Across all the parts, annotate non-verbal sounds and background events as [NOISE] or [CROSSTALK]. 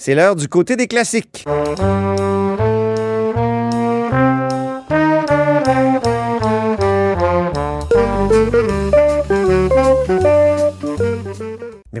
C'est l'heure du côté des classiques.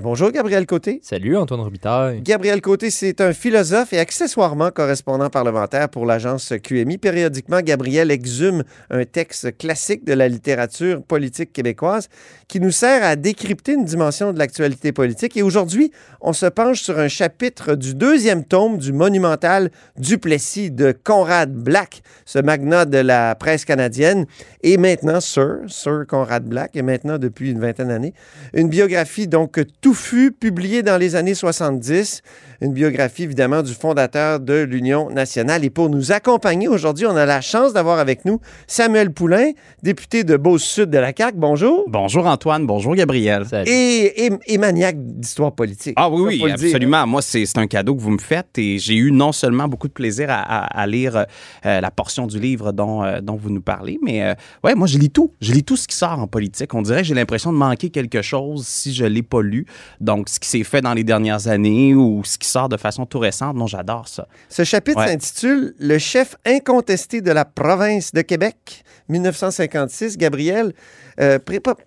Bonjour, Gabriel Côté. Salut, Antoine Robitaille. Gabriel Côté, c'est un philosophe et accessoirement correspondant parlementaire pour l'agence QMI. Périodiquement, Gabriel exhume un texte classique de la littérature politique québécoise qui nous sert à décrypter une dimension de l'actualité politique. Et aujourd'hui, on se penche sur un chapitre du deuxième tome du monumental Duplessis de Conrad Black, ce magnat de la presse canadienne, et maintenant Sir, Sir Conrad Black, et maintenant depuis une vingtaine d'années, une biographie donc touffu, publié dans les années 70. Une biographie, évidemment, du fondateur de l'Union nationale. Et pour nous accompagner aujourd'hui, on a la chance d'avoir avec nous Samuel Poulain, député de Beauce-Sud de la CAQ. Bonjour. Bonjour Antoine, bonjour Gabriel. Et, et, et, maniaque d'histoire politique. Ah oui, oui, absolument. Moi, c'est un cadeau que vous me faites et j'ai eu non seulement beaucoup de plaisir à, à, lire euh, la portion du livre dont, euh, dont vous nous parlez, mais euh, ouais, moi, je lis tout. Je lis tout ce qui sort en politique. On dirait que j'ai l'impression de manquer quelque chose si je ne l'ai pas lu. Donc, ce qui s'est fait dans les dernières années ou ce qui sort de façon tout récente, non, j'adore ça. Ce chapitre s'intitule Le chef incontesté de la province de Québec, 1956. Gabriel, euh,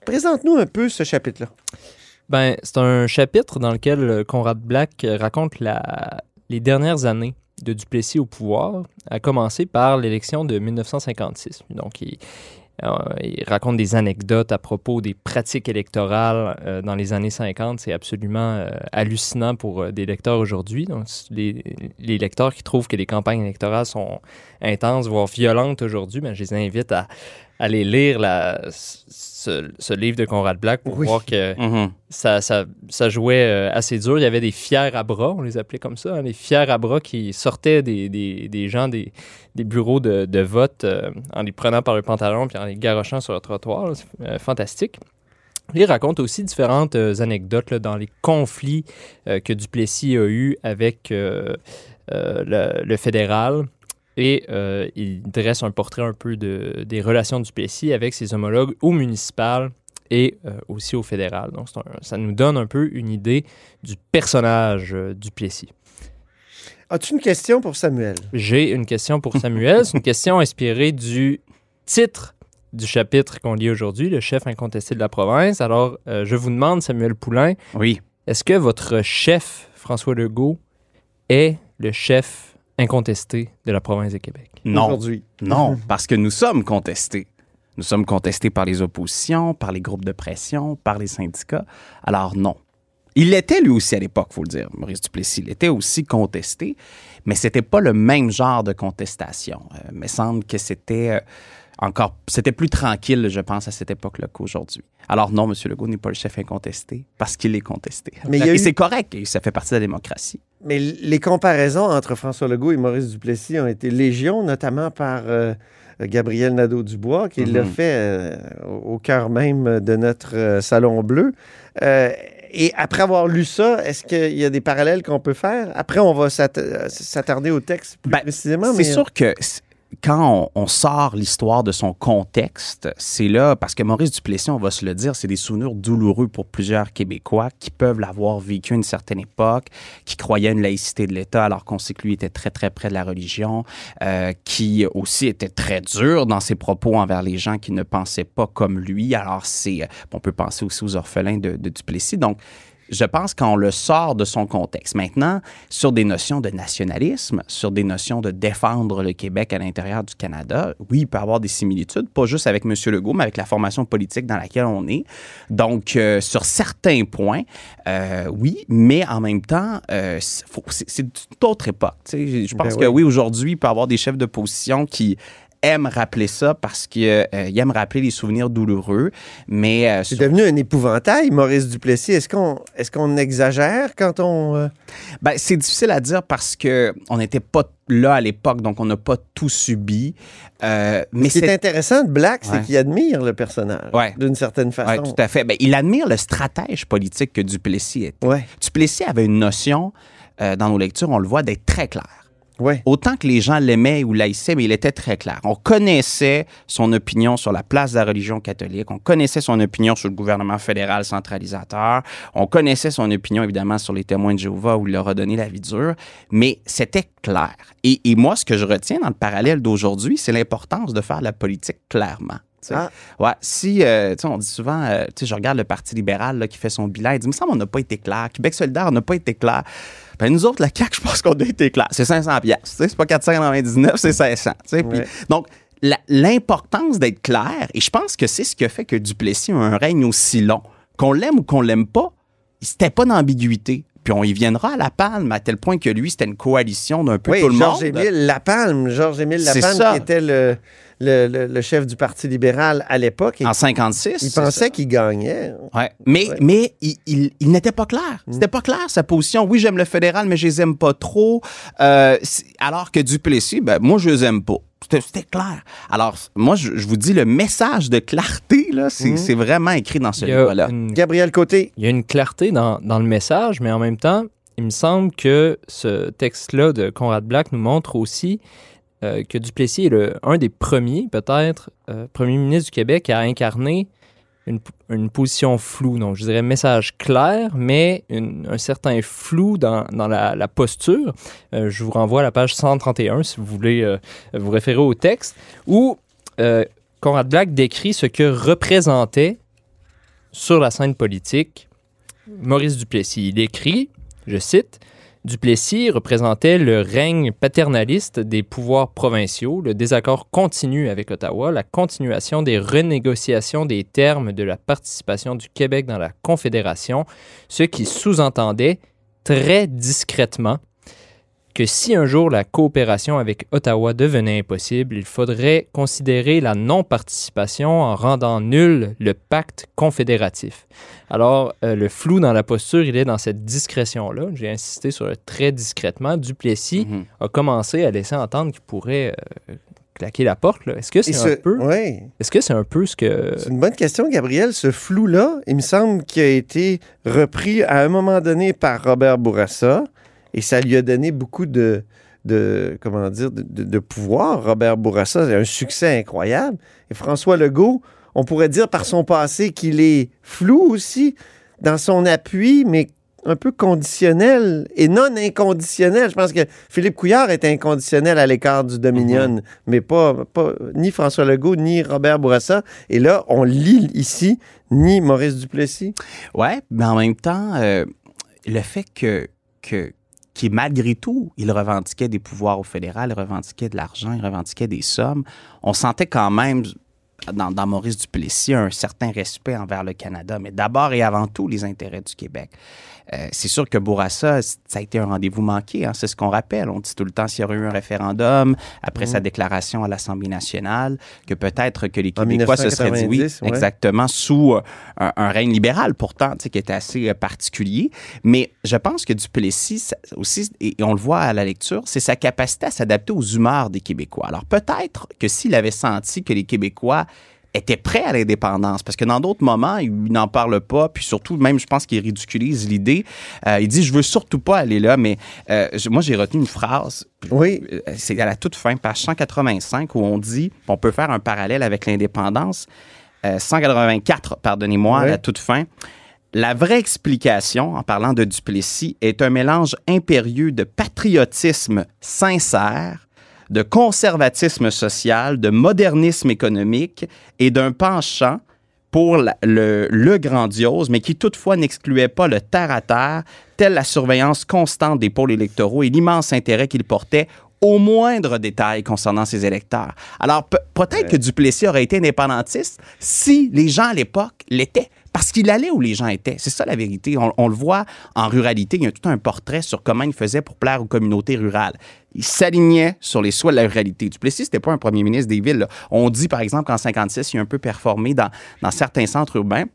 présente-nous un peu ce chapitre-là. Ben, c'est un chapitre dans lequel Conrad Black raconte la, les dernières années de Duplessis au pouvoir, à commencer par l'élection de 1956. Donc, il, euh, il raconte des anecdotes à propos des pratiques électorales euh, dans les années 50. C'est absolument euh, hallucinant pour des lecteurs aujourd'hui. Donc, les, les, lecteurs qui trouvent que les campagnes électorales sont intenses, voire violentes aujourd'hui, ben, je les invite à, aller lire la, ce, livre de Conrad Black pour voir que mm-hmm. ça, ça, ça, jouait euh, assez dur. Il y avait des fiers à bras, on les appelait comme ça, hein, des fiers à bras qui sortaient des, des, des gens des, des, bureaux de, de vote euh, en les prenant par le pantalon puis en les garochant sur le trottoir. Euh, fantastique. Il raconte aussi différentes anecdotes dans les conflits que Duplessis a eu avec le, le fédéral. Et euh, il dresse un portrait un peu de, des relations du Plessis avec ses homologues au municipal et euh, aussi au fédéral. Donc, ça nous donne un peu une idée du personnage euh, du Plessis. As-tu une question pour Samuel? J'ai une question pour Samuel. C'est une question inspirée du titre du chapitre qu'on lit aujourd'hui, le chef incontesté de la province. Alors, je vous demande, Samuel Poulain, oui. est-ce que votre chef, François Legault, est le chef incontesté de la province de Québec. Non. Non, [LAUGHS] parce que nous sommes contestés. Nous sommes contestés par les oppositions, par les groupes de pression, par les syndicats. Alors non. Il l'était lui aussi à l'époque, faut le dire, Maurice Duplessis. Il était aussi contesté, mais c'était pas le même genre de contestation. Euh, il me semble que c'était euh, encore, c'était plus tranquille, je pense, à cette époque-là qu'aujourd'hui. Alors non, M. Legault n'est pas le chef incontesté parce qu'il est contesté. Mais et c'est correct, et ça fait partie de la démocratie. Mais les comparaisons entre François Legault et Maurice Duplessis ont été légion, notamment par euh, Gabriel Nadeau-Dubois, qui l'a mhm. fait euh, au cœur même de notre euh, Salon Bleu. et après avoir lu ça, est-ce qu'il y a des parallèles qu'on peut faire? Après, on va s'attarder au texte plus ben, précisément. C'est sûr que quand on, sort l'histoire de son contexte, c'est là, parce que Maurice Duplessis, on va se le dire, c'est des souvenirs douloureux pour plusieurs Québécois qui peuvent l'avoir vécu à une certaine époque, qui croyaient une laïcité de l'État alors qu'on sait que lui était très, très près de la religion, euh, qui aussi était très dur dans ses propos envers les gens qui ne pensaient pas comme lui. Alors, c'est, on peut penser aussi aux orphelins de, de Duplessis. Donc, je pense qu'on le sort de son contexte. Maintenant, sur des notions de nationalisme, sur des notions de défendre le Québec à l'intérieur du Canada, oui, il peut y avoir des similitudes, pas juste avec M. Legault, mais avec la formation politique dans laquelle on est. Donc, euh, sur certains points, euh, oui, mais en même temps, euh, c'est une autre époque. Je pense ben que oui, aujourd'hui, il peut y avoir des chefs de position qui aime rappeler ça parce qu'il euh, aime rappeler les souvenirs douloureux. Mais euh, c'est devenu un épouvantail, Maurice Duplessis. Est-ce qu'on est-ce qu'on exagère quand on euh? Ben, c'est difficile à dire parce que on n'était pas là à l'époque, donc on n'a pas tout subi. mais Ce qui est intéressant de Black, c'est qu'il admire le personnage, d'une certaine façon. Oui, tout à fait. Ben, il admire le stratège politique que Duplessis était. Duplessis avait une notion, dans nos lectures, on le voit, d'être très clair Autant que les gens l'aimaient ou l'haïssaient, mais il était très clair. On connaissait son opinion sur la place de la religion catholique, on connaissait son opinion sur le gouvernement fédéral centralisateur, on connaissait son opinion évidemment sur les témoins de Jéhovah où il leur a donné la vie dure, mais c'était clair. Et moi, ce que je retiens dans le parallèle d'aujourd'hui, c'est l'importance de faire la politique clairement. Ah. Ouais, si, euh, tu sais, on dit souvent, euh, tu sais, je regarde le Parti libéral là, qui fait son bilan, il dit, il me semble qu'on n'a pas été clair. Québec solidaire n'a pas été clair. Ben, nous autres, la CAQ, [LAUGHS] je pense qu'on a été clair. C'est 500 piastres, tu sais, c'est pas 499, c'est 500. tu sais. Puis, Ouais. donc, la- l'importance d'être clair, et je pense que c'est ce qui a fait que Duplessis a un règne aussi long. Qu'on l'aime ou qu'on l'aime pas, c'était pas d'ambiguïté. Puis on y viendra à la palme, à tel point que lui, c'était une coalition d'un peu Oui, tout le Georges monde. Émile Lapalme. Georges-Émile C'est Lapalme, ça. qui était le, le, le- le chef du Parti libéral à l'époque. En 56. Il pensait qu'il gagnait. Ouais. Mais, Ouais. mais il, il- il n'était pas clair. Mm. C'était pas clair sa position. Oui, j'aime le fédéral, mais je les aime pas trop. Euh, alors que Duplessis, ben, moi, je les aime pas. C'était clair. Alors, moi, je, je vous dis, le message de clarté, là, c'est Mm. c'est vraiment écrit dans ce livre-là. une Gabriel Côté. Il y a une clarté dans, dans le message, mais en même temps, il me semble que ce texte-là de Conrad Black nous montre aussi euh, que Duplessis est le, un des premiers, peut-être, euh, premier ministre du Québec à incarner une, position floue. Donc, je dirais message clair, mais un certain flou dans, la, posture. Euh, je vous renvoie à la page 131 si vous voulez euh, vous référer au texte, où Conrad Black décrit ce que représentait sur la scène politique Maurice Duplessis. Il écrit, je cite, Duplessis représentait le règne paternaliste des pouvoirs provinciaux, le désaccord continu avec Ottawa, la continuation des renégociations des termes de la participation du Québec dans la Confédération, ce qui sous-entendait très discrètement que si un jour la coopération avec Ottawa devenait impossible, il faudrait considérer la non-participation en rendant nul le pacte confédératif. Alors, euh, le flou dans la posture, il est dans cette discrétion-là. J'ai insisté sur le très discrètement. Duplessis Mhm. a commencé à laisser entendre qu'il pourrait euh, claquer la porte. Est-ce que c'est un peu, ouais. est-ce que c'est un peu ce que C'est une bonne question, Gabriel. Ce flou-là, il me semble qu'il a été repris à un moment donné par Robert Bourassa et ça lui a donné beaucoup de, de comment dire, de, de- de pouvoir. Robert Bourassa, c'est un succès incroyable. Et François Legault, on pourrait dire par son passé qu'il est flou aussi dans son appui, mais un peu conditionnel et non inconditionnel. Je pense que Philippe Couillard est inconditionnel à l'écart du Dominion, mais pas, pas ni François Legault ni Robert Bourassa. Et là, on lit ici ni Maurice Duplessis. Ouais, mais en même temps, euh, le fait que, que qui malgré tout, il revendiquait des pouvoirs au fédéral, il revendiquait de l'argent, il revendiquait des sommes, on sentait quand même dans, dans Maurice Duplessis un certain respect envers le Canada, mais d'abord et avant tout les intérêts du Québec. Euh, c'est sûr que Bourassa, ça a été un rendez-vous manqué, hein, c'est ce qu'on rappelle. On dit tout le temps s'il y aurait eu un référendum après sa déclaration à l'Assemblée nationale, que peut-être que les Québécois se seraient dit oui, 1990, ouais. exactement, sous euh, un, un règne libéral pourtant, tu sais, qui était assez euh, particulier. Mais je pense que Duplessis ça- aussi, et et on le voit à la lecture, c'est sa capacité à s'adapter aux humeurs des Québécois. Alors peut-être que s'il avait senti que les Québécois étaient prêts à l'indépendance, parce que dans d'autres moments, il n'en parle pas, puis surtout, même, je pense qu'il ridiculise l'idée. Euh, il dit, je veux surtout pas aller là, mais euh, moi, j'ai retenu une phrase, Oui. euh, c'est à la toute fin, page 185, où on dit, on peut faire un parallèle avec l'indépendance, euh, 184, pardonnez-moi, à la toute fin. La vraie explication, en parlant de Duplessis, est un mélange impérieux de patriotisme sincère, de conservatisme social, de modernisme économique et d'un penchant pour la- le, le grandiose, mais qui toutefois n'excluait pas le terre-à-terre, telle la surveillance constante des pôles électoraux et l'immense intérêt qu'il portait au moindre détail concernant ses électeurs. Alors, pe- peut-être que Duplessis aurait été indépendantiste si les gens à l'époque l'étaient. Parce qu'il allait où les gens étaient. C'est ça la vérité. On, on le voit en ruralité. Il y a tout un portrait sur comment il faisait pour plaire aux communautés rurales. Il s'alignait sur les souhaits de la ruralité. Duplessis, c'était pas un premier ministre des villes. là. On dit, par exemple, qu'en 56, il a un peu performé dans, dans certains centres urbains.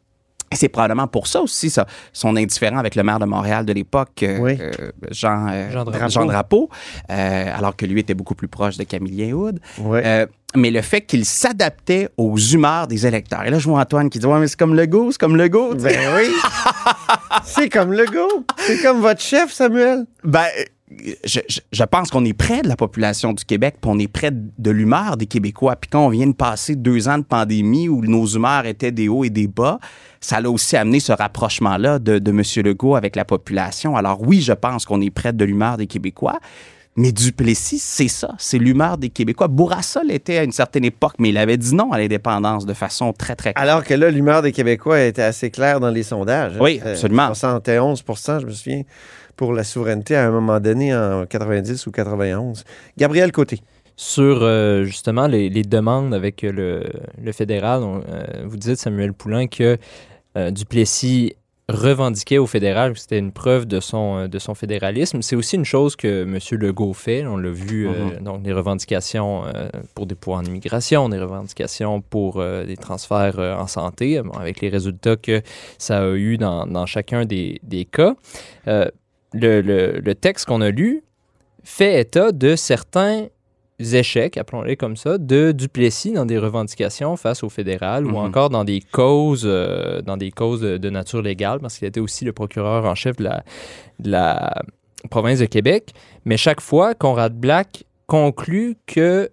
C'est probablement pour ça aussi, ça, son indifférent avec le maire de Montréal de l'époque, euh, Oui. euh, Jean, euh, Jean Drapeau. Jean Drapeau, euh, alors que lui était beaucoup plus proche de Camillien Hood. Ouais. Mais le fait qu'il s'adaptait aux humeurs des électeurs. Et là, je vois Antoine qui dit Ouais, mais c'est comme Legault, c'est comme Legault. Ben oui. [LAUGHS] c'est comme le go. C'est comme votre chef, Samuel. Ben, je, je, je pense qu'on est près de la population du Québec, puis on est près de l'humeur des Québécois. Puis quand on vient de passer deux ans de pandémie où nos humeurs étaient des hauts et des bas, ça a aussi amené ce rapprochement-là de, de M. Legault avec la population. Alors oui, je pense qu'on est près de l'humeur des Québécois. Mais Duplessis, c'est ça, c'est l'humeur des Québécois. Bourassa l'était à une certaine époque, mais il avait dit non à l'indépendance de façon très, très claire. Alors que là, l'humeur des Québécois était assez claire dans les sondages. Oui, Euh, absolument. 71 je me souviens, pour la souveraineté à un moment donné en 90 ou 91. Gabriel Côté. Sur euh, justement les, les demandes avec le, le fédéral, on, euh, vous dites, Samuel Poulain, que euh, Duplessis revendiquait au fédéral c'était une preuve de son, euh, de son fédéralisme. C'est aussi une chose que M. Legault fait. On l'a vu, euh, donc des revendications euh, pour des pouvoirs en immigration, des revendications pour euh, des transferts en santé, bon, avec les résultats que ça a eu dans, dans chacun des, des cas. Le, le- le texte qu'on a lu fait état de certains échecs, appelons-les comme ça, de Duplessis dans des revendications face au fédéral ou Mhm. encore dans des causes, euh, dans des causes de, de nature légale, parce qu'il était aussi le procureur en chef de la, de la province de Québec. Mais chaque fois, Conrad Black conclut que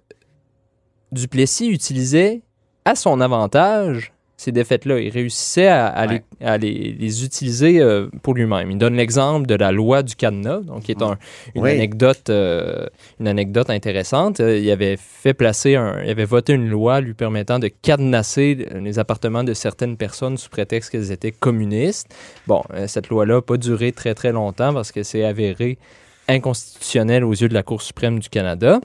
Duplessis utilisait à son avantage ces défaites-là. Il réussissait à, à Ouais. les, à les- les utiliser euh, pour lui-même. Il donne l'exemple de la loi du cadenas, donc qui est un- une, Oui. anecdote, euh, une anecdote intéressante. Euh, il avait fait placer un, il avait voté une loi lui permettant de cadenasser les appartements de certaines personnes sous prétexte qu'elles étaient communistes. Bon, cette loi-là n'a pas duré très très longtemps parce que c'est avéré inconstitutionnel aux yeux de la Cour suprême du Canada.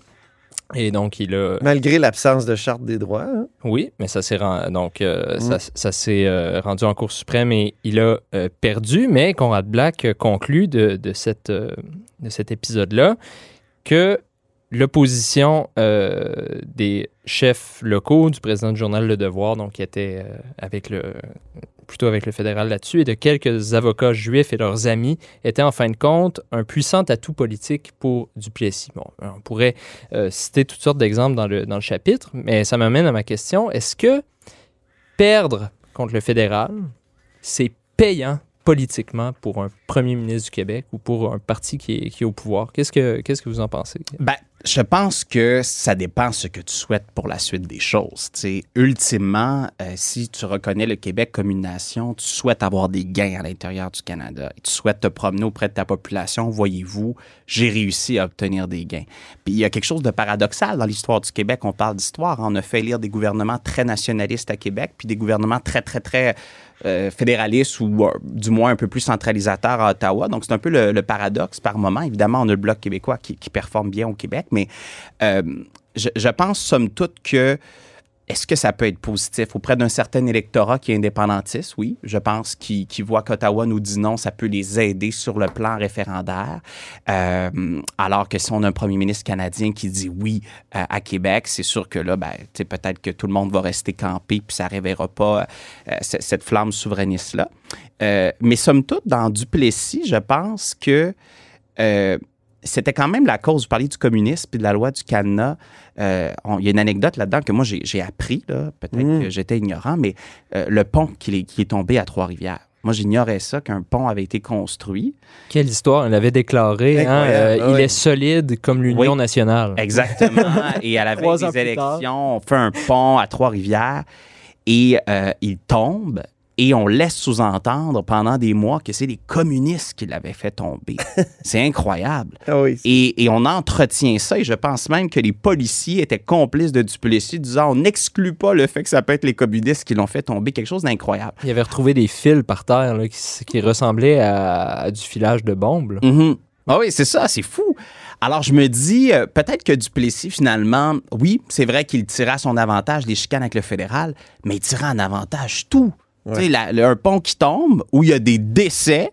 Et donc, il a, Malgré l'absence de charte des droits. hein. oui, mais ça s'est ren- donc euh, Mm. ça, ça s'est euh, rendu en Cour suprême et il a euh, perdu. Mais Conrad Black conclut de, de cette, de cet épisode-là que l'opposition euh, des chefs locaux, du président du journal Le Devoir, donc qui était euh, avec le plutôt avec le fédéral là-dessus, et de quelques avocats juifs et leurs amis, était en fin de compte un puissant atout politique pour Duplessis. Bon, on pourrait euh, citer toutes sortes d'exemples dans le, dans le chapitre, mais ça m'amène à ma question. Est-ce que perdre contre le fédéral, c'est payant politiquement pour un premier ministre du Québec ou pour un parti qui est, qui est au pouvoir? Qu'est-ce que, que vous en pensez? Ben, je pense que ça dépend ce que tu souhaites pour la suite des choses. Tu sais, ultimement, euh, si tu reconnais le Québec comme une nation, tu souhaites avoir des gains à l'intérieur du Canada. Tu souhaites te promener auprès de ta population. Voyez-vous, j'ai réussi à obtenir des gains. Puis il y a quelque chose de paradoxal dans l'histoire du Québec. On parle d'histoire. On a fait lire des gouvernements très nationalistes à Québec, puis des gouvernements très, très, très euh, fédéralistes ou euh, du moins un peu plus centralisateurs à Ottawa. Donc, c'est un peu le, le paradoxe par moment. Évidemment, on a le Bloc québécois qui, qui performe bien au Québec, mais euh, je, je pense, somme toute, que est-ce que ça peut être positif? Auprès d'un certain électorat qui est indépendantiste? Oui, je pense qui, qui voit qu'Ottawa nous dit non, ça peut les aider sur le plan référendaire. Euh, alors que si on a un premier ministre canadien qui dit oui euh, à Québec, c'est sûr que là, ben, peut-être que tout le monde va rester campé puis ça réveillera pas euh, cette flamme souverainiste-là. Euh, mais somme toute, dans Duplessis, je pense que c'était quand même la cause. Vous parliez du communisme puis de la loi du cadenas. Euh, on- Il y a une anecdote là-dedans que moi, j'ai appris, là. peut-être Mm. que j'étais ignorant, mais euh, le pont qui est, qui est tombé à Trois-Rivières. Moi, j'ignorais ça, qu'un pont avait été construit. Quelle histoire! Elle avait déclaré, hein, euh, ah il est solide comme l'Union Oui. nationale. Exactement. [LAUGHS] et à la veille des élections, on fait un pont à Trois-Rivières et il tombe. Et on laisse sous-entendre pendant des mois que c'est les communistes qui l'avaient fait tomber. [LAUGHS] c'est incroyable. Ah oui. Et, et on entretient ça, et je pense même que les policiers étaient complices de Duplessis, disant on n'exclut pas le fait que ça peut être les communistes qui l'ont fait tomber, quelque chose d'incroyable. Il avait retrouvé des fils par terre là, qui, ressemblaient à, à du filage de bombes. Mhm. Ah oui, c'est ça, c'est fou. Alors je me dis, euh, peut-être que Duplessis, finalement, oui, c'est vrai qu'il tirait à son avantage les chicanes avec le fédéral, mais il tirait en avantage tout. Un pont qui tombe, où il y a des décès,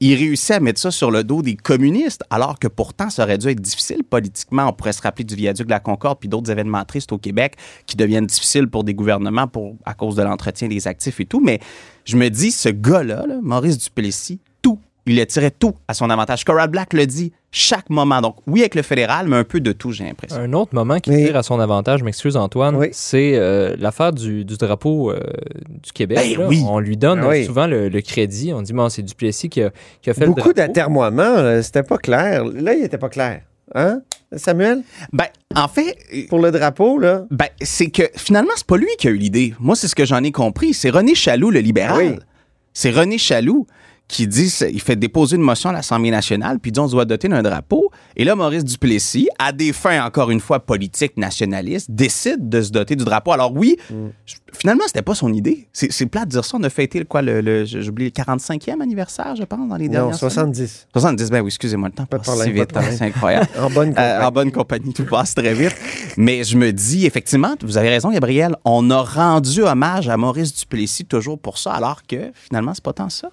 il réussit à mettre ça sur le dos des communistes, alors que pourtant, ça aurait dû être difficile politiquement. On pourrait se rappeler du viaduc de la Concorde puis d'autres événements tristes au Québec qui deviennent difficiles pour des gouvernements à cause de l'entretien des actifs et tout. Mais je me dis, ce gars-là, là, Maurice Duplessis, tout il a tiré tout à son avantage. Conrad Black le dit chaque moment. Donc, oui, avec le fédéral, mais un peu de tout, j'ai l'impression. Un autre moment qui Mais- tire à son avantage, je m'excuse Antoine, Oui. c'est euh, l'affaire du, du drapeau euh, du Québec. Ben là. oui. On lui donne oui. souvent le, le crédit. On dit, bon, c'est Duplessis qui a, qui a fait Beaucoup le drapeau. d'atermoiements, euh, c'était pas clair. Là, il était pas clair. Hein, Samuel? Ben, en fait, Pour le drapeau, là? ben, c'est que finalement, c'est pas lui qui a eu l'idée. Moi, c'est ce que j'en ai compris. C'est René Chaloux, le libéral. Oui. C'est René Chaloux qui dit, il fait déposer une motion à l'Assemblée nationale, puis dit on se doit doter d'un drapeau. Et là, Maurice Duplessis, à des fins encore une fois politiques nationalistes, décide de se doter du drapeau. Alors oui, Mm. je- finalement, c'était pas son idée. C'est plat de dire ça. On a fêté quoi, le, le- j'oublie le 45e anniversaire, je pense, dans les dernières Non, semaines. 70. 70, ben oui, excusez-moi, le temps Pas passe si pas vite, de problème. hein, c'est incroyable. [LAUGHS] En bonne Euh, compagnie. en bonne compagnie, tout passe très vite. Mais je me dis, effectivement, vous avez raison, Gabriel, on a rendu hommage à Maurice Duplessis toujours pour ça, alors que finalement, c'est pas tant ça.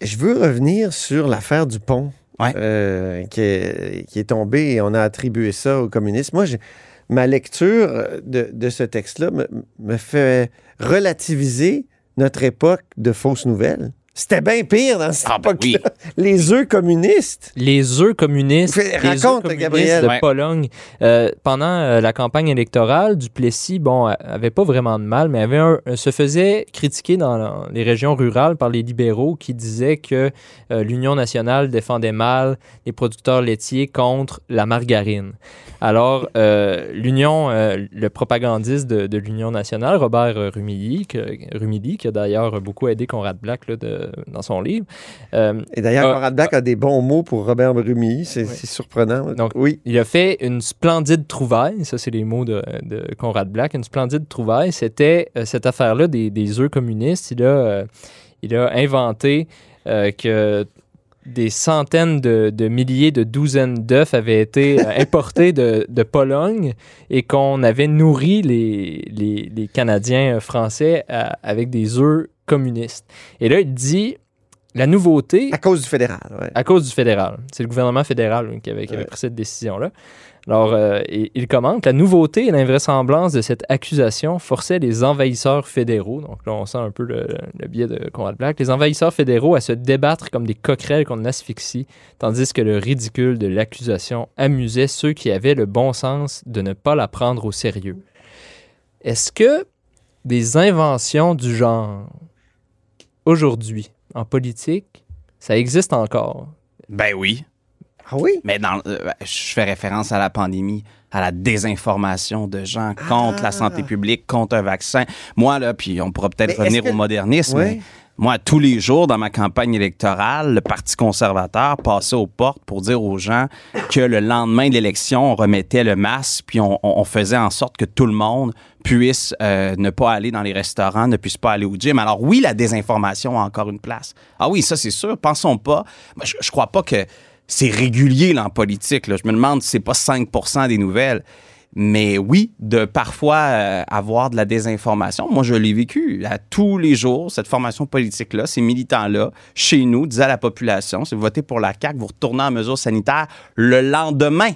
Je veux revenir sur l'affaire du pont Ouais. euh, qui, est, qui est tombée et on a attribué ça aux communistes. Moi, ma lecture de, de ce texte-là me, me fait relativiser notre époque de fausses nouvelles. C'était bien pire dans cette Ah, ben. [LAUGHS] Les œufs communistes. Les œufs communistes, Fais- les œufs raconte, communistes Gabriel. de Ouais. Pologne. Euh, pendant euh, la campagne électorale, Duplessis, bon, a- avait pas vraiment de mal, mais avait un- se faisait critiquer dans la- les régions rurales par les libéraux qui disaient que euh, l'Union nationale défendait mal les producteurs laitiers contre la margarine. Alors, euh, l'Union, euh, le propagandiste de, de l'Union nationale, Robert euh, Rumilly, que- Rumilly, qui a d'ailleurs beaucoup aidé Conrad Black là, de- dans son livre, euh, Et d'ailleurs, Ah. Conrad Black a des bons mots pour Robert Brumi. C'est Oui. surprenant. Donc, oui. Il a fait une splendide trouvaille, ça c'est les mots de, de Conrad Black, une splendide trouvaille, c'était euh, cette affaire-là des, des œufs communistes. Il a, euh, il a inventé euh, que des centaines de, de milliers de douzaines d'œufs avaient été euh, [LAUGHS] importés de, de Pologne et qu'on avait nourri les, les, les Canadiens euh, français à- avec des œufs communistes. Et là, il dit, la nouveauté... À cause du fédéral. ouais. À cause du fédéral. C'est le gouvernement fédéral qui, avait, qui avait Ouais. pris cette décision-là. Alors, euh, il, il commente La nouveauté et l'invraisemblance de cette accusation forçaient les envahisseurs fédéraux, donc là, on sent un peu le, le biais de Conrad Black, les envahisseurs fédéraux à se débattre comme des coquerelles qu'on asphyxie, tandis que le ridicule de l'accusation amusait ceux qui avaient le bon sens de ne pas la prendre au sérieux. Est-ce que des inventions du genre, aujourd'hui, en politique, ça existe encore? Ben oui. Ah oui? Mais dans, euh, je fais référence à la pandémie, à la désinformation de gens contre Ah. la santé publique, contre un vaccin. Moi, là, puis on pourra peut-être revenir que- au modernisme, Ouais. mais moi, tous les jours dans ma campagne électorale, le Parti conservateur passait aux portes pour dire aux gens que le lendemain de l'élection, on remettait le masque, puis on, faisait en sorte que tout le monde puisse euh, ne pas aller dans les restaurants, ne puisse pas aller au gym. Alors oui, la désinformation a encore une place. Ah oui, ça c'est sûr. Pensons pas. Je, je crois pas que c'est régulier là, en politique. Je me demande si c'est pas 5% des nouvelles. Mais oui, de parfois euh, avoir de la désinformation. Moi, je l'ai vécu à tous les jours, cette formation politique-là, ces militants-là, chez nous, disaient à la population, si vous votez pour la CAQ, vous retournez en mesures sanitaires le lendemain.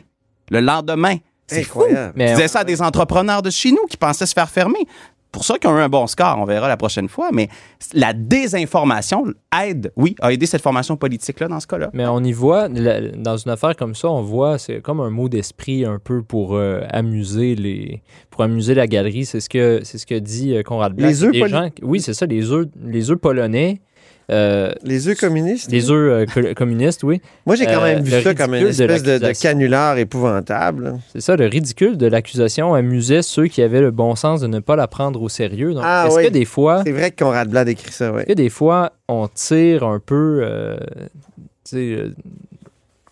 Le lendemain. C'est fou. Mais Ils on- disaient ça à des entrepreneurs de chez nous qui pensaient se faire fermer. Pour ça qu'ils ont eu un bon score, on verra la prochaine fois. Mais la désinformation aide, oui, a aidé cette formation politique-là dans ce cas-là. Mais on y voit, la- dans une affaire comme ça, on voit, c'est comme un mot d'esprit un peu pour euh, amuser les, pour amuser la galerie. C'est ce que, c'est ce que dit euh, Conrad Black. Les œufs oui, c'est ça, les œufs, les œufs polonais, euh, Les œufs communistes? les œufs euh, co- communistes, oui. Moi, j'ai quand Euh, même vu ça comme une espèce de, canular épouvantable. C'est ça, le ridicule de l'accusation amusait ceux qui avaient le bon sens de ne pas la prendre au sérieux. Donc, Ah est-ce oui. que des fois, C'est vrai que Conrad Blad écrit ça, oui. est-ce que des fois, on tire un peu, euh,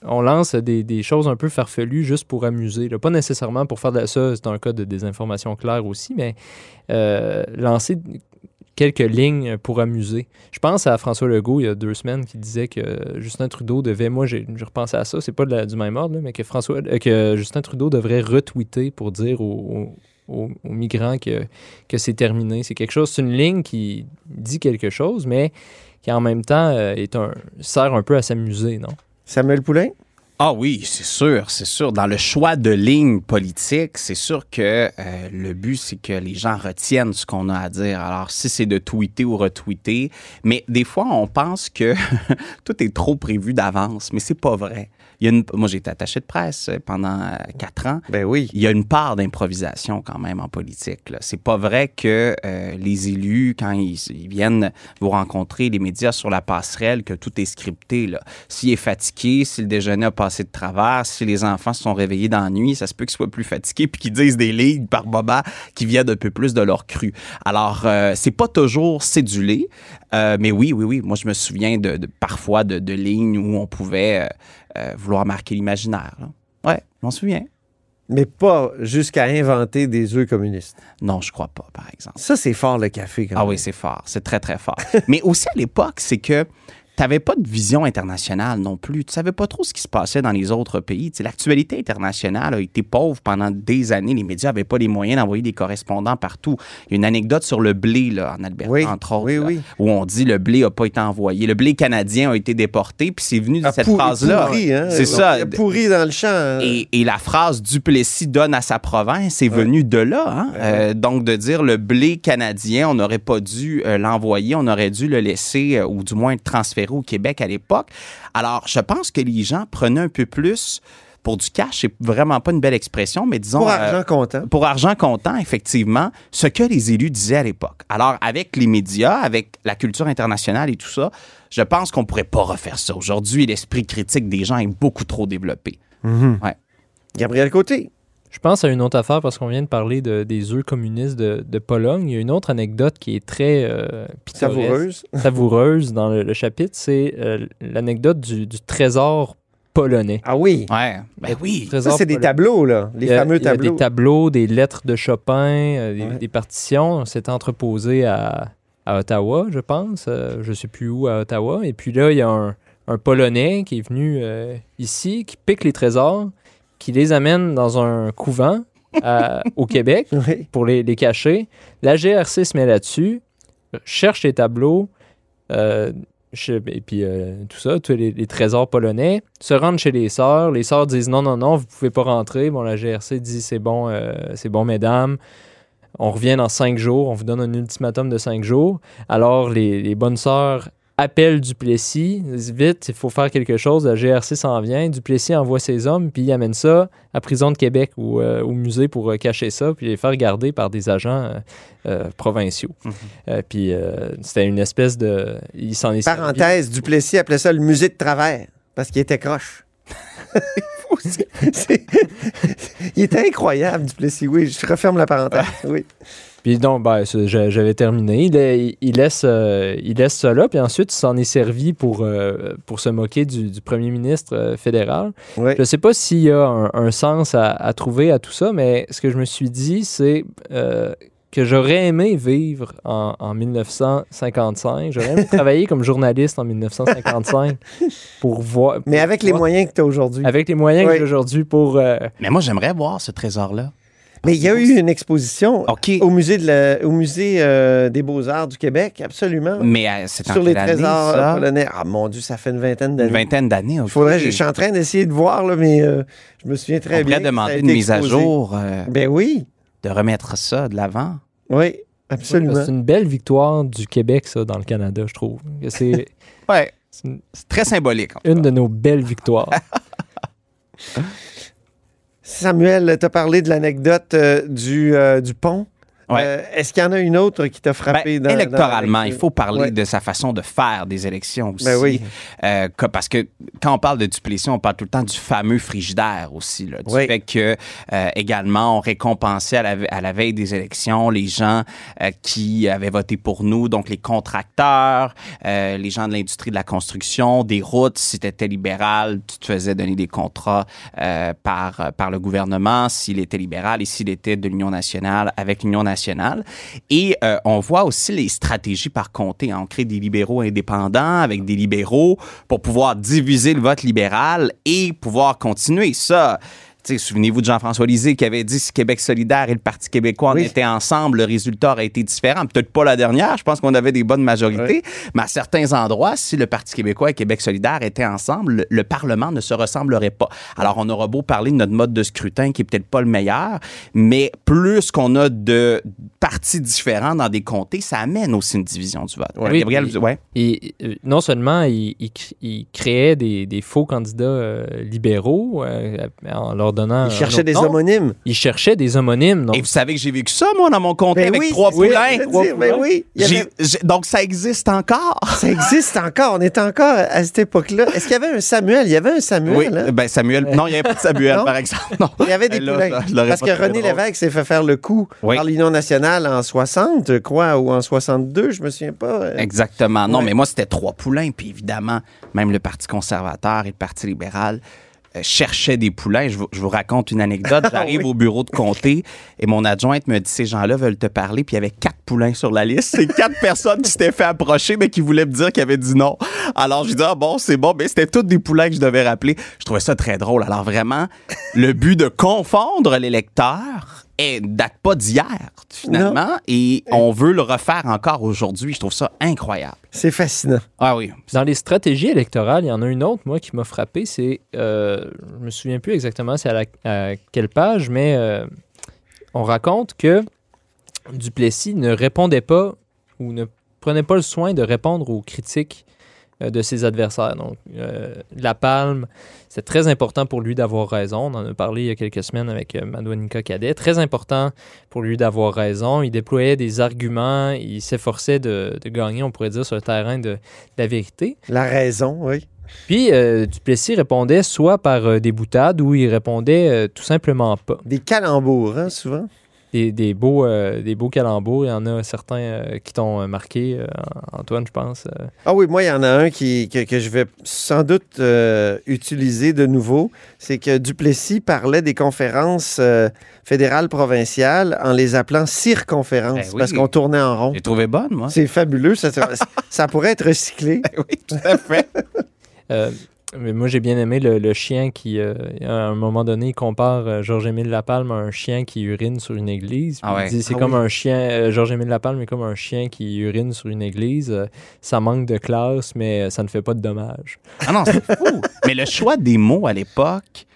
on lance des, des choses un peu farfelues juste pour amuser. là. Pas nécessairement pour faire de la- ça, c'est un cas de désinformation claire aussi, mais euh, lancer quelques lignes pour amuser. Je pense à François Legault il y a deux semaines qui disait que Justin Trudeau devait, moi j'ai repensé à ça, c'est pas du même ordre, mais que, François, euh, que Justin Trudeau devrait retweeter pour dire aux- aux migrants que, que c'est terminé. C'est quelque chose, c'est une ligne qui dit quelque chose, mais qui en même temps euh, est un, sert un peu à s'amuser, non? Samuel Poulain? Ah oui, c'est sûr, c'est sûr. Dans le choix de ligne politique, c'est sûr que euh, le but, c'est que les gens retiennent ce qu'on a à dire. Alors, si c'est de tweeter ou retweeter, mais des fois, on pense que [LAUGHS] tout est trop prévu d'avance, mais c'est pas vrai. Il y a une, moi, j'ai été attaché de presse euh, pendant euh, quatre ans. Ben oui. Il y a une part d'improvisation quand même en politique. là. C'est pas vrai que euh, les élus, quand ils, ils viennent vous rencontrer, les médias sur la passerelle, que tout est scripté. là. S'il est fatigué, si le déjeuner a passé de travers, si les enfants se sont réveillés dans la nuit, ça se peut qu'ils soient plus fatigués puis qu'ils disent des lignes par moment qui viennent un peu plus de leur cru. Alors, euh, c'est pas toujours cédulé, euh, mais oui, oui, oui. Moi, je me souviens de, de- parfois de, de lignes où on pouvait euh, vouloir marquer l'imaginaire. là. Ouais, je m'en souviens. Mais pas jusqu'à inventer des œufs communistes. Non, je crois pas, par exemple. Ça, c'est fort le café quand Ah même. oui, c'est fort. C'est très, très fort. [LAUGHS] Mais aussi à l'époque, c'est que tu n'avais pas de vision internationale non plus. Tu savais pas trop ce qui se passait dans les autres pays. L'actualité internationale a été pauvre pendant des années. Les médias n'avaient pas les moyens d'envoyer des correspondants partout. Il y a une anecdote sur le blé là, en Alberta, Oui, entre autres, oui, là, oui. où on dit le blé n'a pas été envoyé. Le blé canadien a été déporté, puis c'est venu de Ah, cette phrase-là. pourri, hein? C'est ça. Pourri dans le champ. hein? Et, et la phrase Duplessis donne à sa province, c'est venu de là. hein? Euh, donc, de dire le blé canadien, on n'aurait pas dû euh, l'envoyer, on aurait dû le laisser, euh, ou du moins le transférer au Québec à l'époque. Alors, je pense que les gens prenaient un peu plus pour du cash, c'est vraiment pas une belle expression, mais disons. Pour euh, argent comptant. pour argent comptant, effectivement, ce que les élus disaient à l'époque. Alors, avec les médias, avec la culture internationale et tout ça, je pense qu'on pourrait pas refaire ça. Aujourd'hui, l'esprit critique des gens est beaucoup trop développé. Gabriel Côté. Je pense à une autre affaire parce qu'on vient de parler de- des œufs communistes de, de Pologne. Il y a une autre anecdote qui est très euh, Savoureuse. [LAUGHS] savoureuse dans le, le chapitre. C'est euh, l'anecdote du, du trésor polonais. Ah oui. Ouais, ben oui. Ça, c'est des tableaux, là. Les Il y a- fameux il y a tableaux. des tableaux, des lettres de Chopin, euh, des, Ouais. des partitions. C'est entreposé à, à Ottawa, je pense. Euh, je sais plus où à Ottawa. Et puis là, il y a un, un Polonais qui est venu euh, ici, qui pique les trésors, qui les amène dans un couvent à- au [LAUGHS] Québec Oui. pour les, les cacher. La GRC se met là-dessus, cherche les tableaux, euh, et puis euh, tout ça, tous les, les trésors polonais, se rendent chez les sœurs. Les sœurs disent non, non, non, vous pouvez pas rentrer. Bon, la GRC dit c'est bon, euh, c'est bon, mesdames. On revient dans cinq jours, on vous donne un ultimatum de cinq jours. Alors, les, les bonnes sœurs appellent Duplessis, vite, il faut faire quelque chose, la GRC s'en vient. Duplessis envoie ses hommes, puis il amène ça à prison de Québec ou euh, au musée pour euh, cacher ça, puis les faire garder par des agents euh, euh, provinciaux. Mhm. Euh, puis euh, c'était une espèce de. Il s'en est servi. Parenthèse, Duplessis appelait ça le musée de travers parce qu'il était croche. [LAUGHS] C'est- il était incroyable, Duplessis. Oui, je referme la parenthèse. Oui. Puis donc, ben, j'avais terminé. Il, laisse, euh, il laisse ça là, puis ensuite, il s'en est servi pour, euh, pour se moquer du, du premier ministre euh, fédéral. Je ne sais pas s'il y a un, un sens à, à trouver à tout ça, mais ce que je me suis dit, c'est euh, que j'aurais aimé vivre en, en 1955. J'aurais aimé [LAUGHS] travailler comme journaliste en 1955 [LAUGHS] pour voir. Mais avec les moyens que tu as aujourd'hui. Avec les moyens que Oui. j'ai aujourd'hui pour. euh, Mais moi, j'aimerais voir ce trésor-là. Mais il y a eu une exposition au musée, de la- au musée euh, des Beaux-Arts du Québec, absolument. Mais euh, c'est sur les année, trésors polonais. Ah mon Dieu, ça fait une vingtaine Une d'années. vingtaine d'années. ok. Faudrait, je suis en train d'essayer de voir, là, mais euh, je me souviens très On bien. a demander une mise à jour, euh, Ben oui, de remettre ça de l'avant. oui, absolument. C'est une belle victoire du Québec, ça, dans le Canada, je trouve. C'est [LAUGHS] Ouais, une, très symbolique. en une cas. de nos belles victoires. [LAUGHS] Samuel, tu parlé de l'anecdote euh, du, euh, du pont. Ouais. Euh, Est-ce qu'il y en a une autre qui t'a Ben, frappé dans, dans électoralement, il faut parler Ouais. de sa façon de faire des élections aussi. Ben oui. Euh, parce que quand on parle de Duplessis, on parle tout le temps du fameux frigidaire aussi. Là, du Oui. fait que euh, également, on récompensait à la, ve- à la veille des élections les gens qui avaient voté pour nous, donc les contracteurs, les gens de l'industrie de la construction, des routes. Si tu étais libéral, tu te faisais donner des contrats par, par le gouvernement. S'il était libéral et s'il était de l'Union nationale, avec l'Union nationale. Et euh, on voit aussi les stratégies par comté. On des libéraux indépendants avec des libéraux pour pouvoir diviser le vote libéral et pouvoir continuer. Ça, Souvenez-vous de Jean-François Lisée qui avait dit si Québec solidaire et le Parti québécois Oui. en étaient ensemble, le résultat aurait été différent. Peut-être pas la dernière, je pense qu'on avait des bonnes majorités, mais à certains endroits, si le Parti québécois et Québec solidaire étaient ensemble, le, le Parlement ne se ressemblerait pas. Alors, on aura beau parler de notre mode de scrutin qui est peut-être pas le meilleur, mais plus qu'on a de partis différents dans des comtés, ça amène aussi une division du vote. Oui, Gabriel, ouais. Et euh, non seulement il, il cr- il créait des, des faux candidats euh, libéraux euh, en leur donnant. Il cherchait des nom. homonymes. Il cherchait des homonymes. Donc, Et vous savez que j'ai vécu ça, moi, dans mon comté Ben avec oui, trois poulains. Trois ben poulains. oui, il y avait- J'ai- j'ai- donc, ça existe encore. Ça existe encore. On est encore à cette époque-là. Est-ce qu'il y avait un Samuel? Il y avait un Samuel. Oui, hein? ben Samuel. Non, il n'y avait pas de Samuel, par exemple. Non. Il y avait des Là, poulains. ça, Parce que René drôle. Lévesque s'est fait faire le coup Oui. par l'Union nationale en 60, je crois, ou en 62, je me souviens pas. Exactement. Non, Ouais. mais moi, c'était trois poulains. Puis évidemment, même le Parti conservateur et le Parti libéral euh, cherchaient des poulains. Je vous, je vous raconte une anecdote. [LAUGHS] J'arrive Ah Oui. au bureau de comté et mon adjointe me dit ces gens-là veulent te parler. Puis il y avait quatre poulains sur la liste. C'est quatre [LAUGHS] personnes qui s'étaient fait approcher, mais qui voulaient me dire qu'ils avaient dit non. Alors je dis ah bon, c'est bon. Mais c'était tous des poulains que je devais rappeler. Je trouvais ça très drôle. Alors vraiment, le but de confondre l'électeur et date pas d'hier finalement et on veut le refaire encore aujourd'hui. Je trouve ça incroyable. C'est fascinant. Ah oui. Dans les stratégies électorales, il y en a une autre, moi, qui m'a frappé. C'est, euh, je me souviens plus exactement c'est à, la- à quelle page, mais euh, on raconte que Duplessis ne répondait pas ou ne prenait pas le soin de répondre aux critiques euh, de ses adversaires. Donc, euh, La Palme, c'est très important pour lui d'avoir raison. On en a parlé il y a quelques semaines avec euh, Madouanika Cadet. Très important pour lui d'avoir raison. Il déployait des arguments, il s'efforçait de, de gagner, on pourrait dire, sur le terrain de, de la vérité. La raison, oui. Puis euh, Duplessis répondait soit par euh, des boutades ou il répondait euh, tout simplement pas. Des calembours, hein, souvent. Des, des beaux, euh, des beaux calembours, il y en a certains euh, qui t'ont euh, marqué, euh, Antoine, je pense. euh. Ah oui, moi, il y en a un qui, que, que je vais sans doute euh, utiliser de nouveau. C'est que Duplessis parlait des conférences euh, fédérales provinciales en les appelant circonférences Ben oui. parce qu'on tournait en rond. J'ai trouvé bonne, moi. C'est fabuleux. Ça, ça pourrait être recyclé. [LAUGHS] oui, tout à fait. Euh, mais moi, j'ai bien aimé le, le chien qui, euh, à un moment donné, il compare euh, Georges-Émile Lapalme à un chien qui urine sur une église. Ah ouais. Il dit c'est Ah comme oui. un chien, euh, Georges-Émile Lapalme est comme un chien qui urine sur une église. Euh, ça manque de classe, mais euh, ça ne fait pas de dommages. Ah non, c'est fou. [LAUGHS] Mais le choix des mots à l'époque